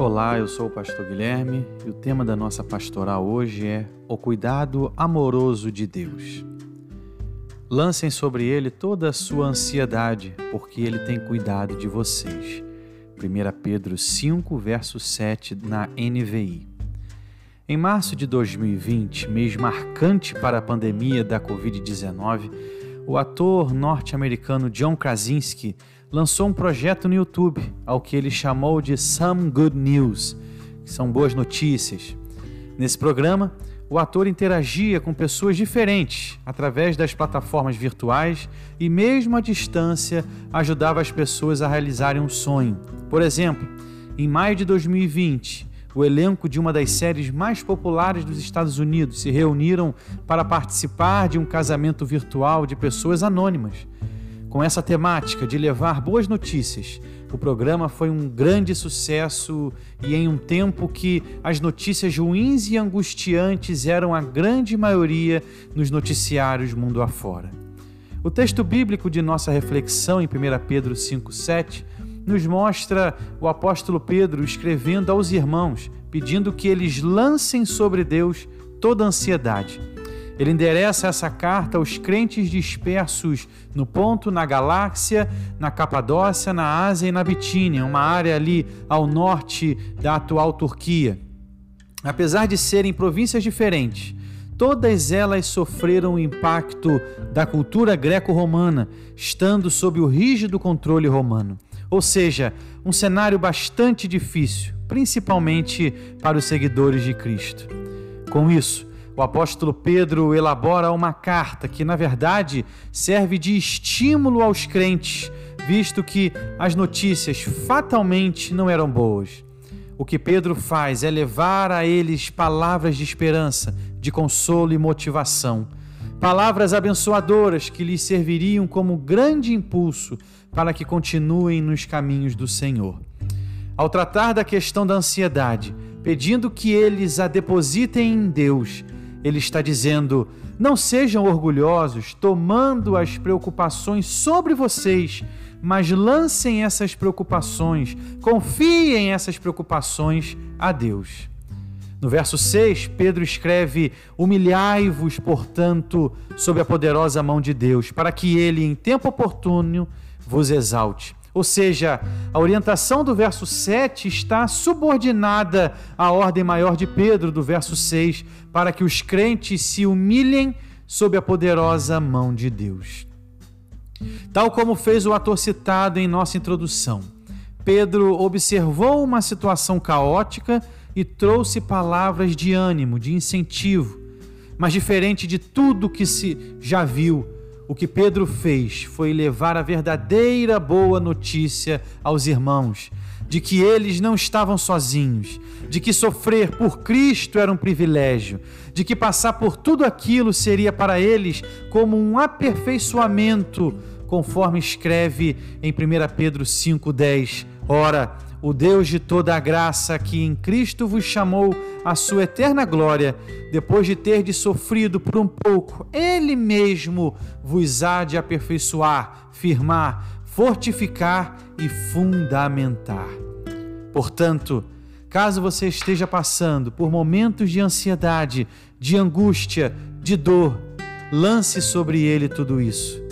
Olá, eu sou o pastor Guilherme e o tema da nossa pastoral hoje é o cuidado amoroso de Deus. Lancem sobre ele toda a sua ansiedade, porque ele tem cuidado de vocês. 1 Pedro 5, verso 7 na NVI. Em março de 2020, mês marcante para a pandemia da Covid-19, o ator norte-americano John Krasinski lançou um projeto no YouTube, ao que ele chamou de Some Good News, que são boas notícias. Nesse programa, o ator interagia com pessoas diferentes através das plataformas virtuais e, mesmo à distância, ajudava as pessoas a realizarem um sonho. Por exemplo, em maio de 2020, o elenco de uma das séries mais populares dos Estados Unidos se reuniram para participar de um casamento virtual de pessoas anônimas. Com essa temática de levar boas notícias, o programa foi um grande sucesso e em um tempo que as notícias ruins e angustiantes eram a grande maioria nos noticiários mundo afora. O texto bíblico de nossa reflexão em 1 Pedro 5,7 nos mostra o apóstolo Pedro escrevendo aos irmãos, pedindo que eles lancem sobre Deus toda ansiedade ele endereça essa carta aos crentes dispersos no ponto, na galáxia, na Capadócia, na Ásia e na Bitínia, uma área ali ao norte da atual Turquia. Apesar de serem províncias diferentes, todas elas sofreram o impacto da cultura greco-romana, estando sob o rígido controle romano. Ou seja, um cenário bastante difícil, principalmente para os seguidores de Cristo. Com isso, o apóstolo Pedro elabora uma carta que, na verdade, serve de estímulo aos crentes, visto que as notícias fatalmente não eram boas. O que Pedro faz é levar a eles palavras de esperança, de consolo e motivação. Palavras abençoadoras que lhes serviriam como grande impulso para que continuem nos caminhos do Senhor. Ao tratar da questão da ansiedade, pedindo que eles a depositem em Deus, ele está dizendo: não sejam orgulhosos, tomando as preocupações sobre vocês, mas lancem essas preocupações, confiem essas preocupações a Deus. No verso 6, Pedro escreve: Humilhai-vos, portanto, sob a poderosa mão de Deus, para que ele, em tempo oportuno, vos exalte. Ou seja, a orientação do verso 7 está subordinada à ordem maior de Pedro, do verso 6, para que os crentes se humilhem sob a poderosa mão de Deus. Tal como fez o ator citado em nossa introdução, Pedro observou uma situação caótica e trouxe palavras de ânimo, de incentivo, mas diferente de tudo que se já viu o que Pedro fez foi levar a verdadeira boa notícia aos irmãos, de que eles não estavam sozinhos, de que sofrer por Cristo era um privilégio, de que passar por tudo aquilo seria para eles como um aperfeiçoamento, conforme escreve em 1 Pedro 5,10. Ora, o Deus de toda a graça que em Cristo vos chamou à sua eterna glória, depois de ter de sofrido por um pouco, Ele mesmo vos há de aperfeiçoar, firmar, fortificar e fundamentar. Portanto, caso você esteja passando por momentos de ansiedade, de angústia, de dor, lance sobre ele tudo isso.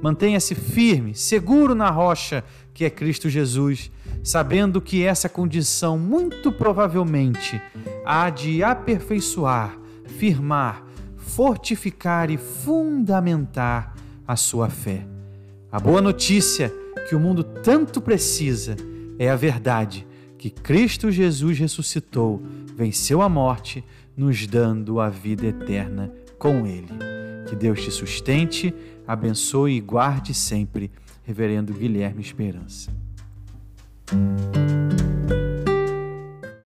Mantenha-se firme, seguro na rocha que é Cristo Jesus sabendo que essa condição muito provavelmente há de aperfeiçoar, firmar, fortificar e fundamentar a sua fé. A boa notícia que o mundo tanto precisa é a verdade que Cristo Jesus ressuscitou, venceu a morte, nos dando a vida eterna com Ele. Que Deus te sustente, abençoe e guarde sempre. Reverendo Guilherme Esperança. You.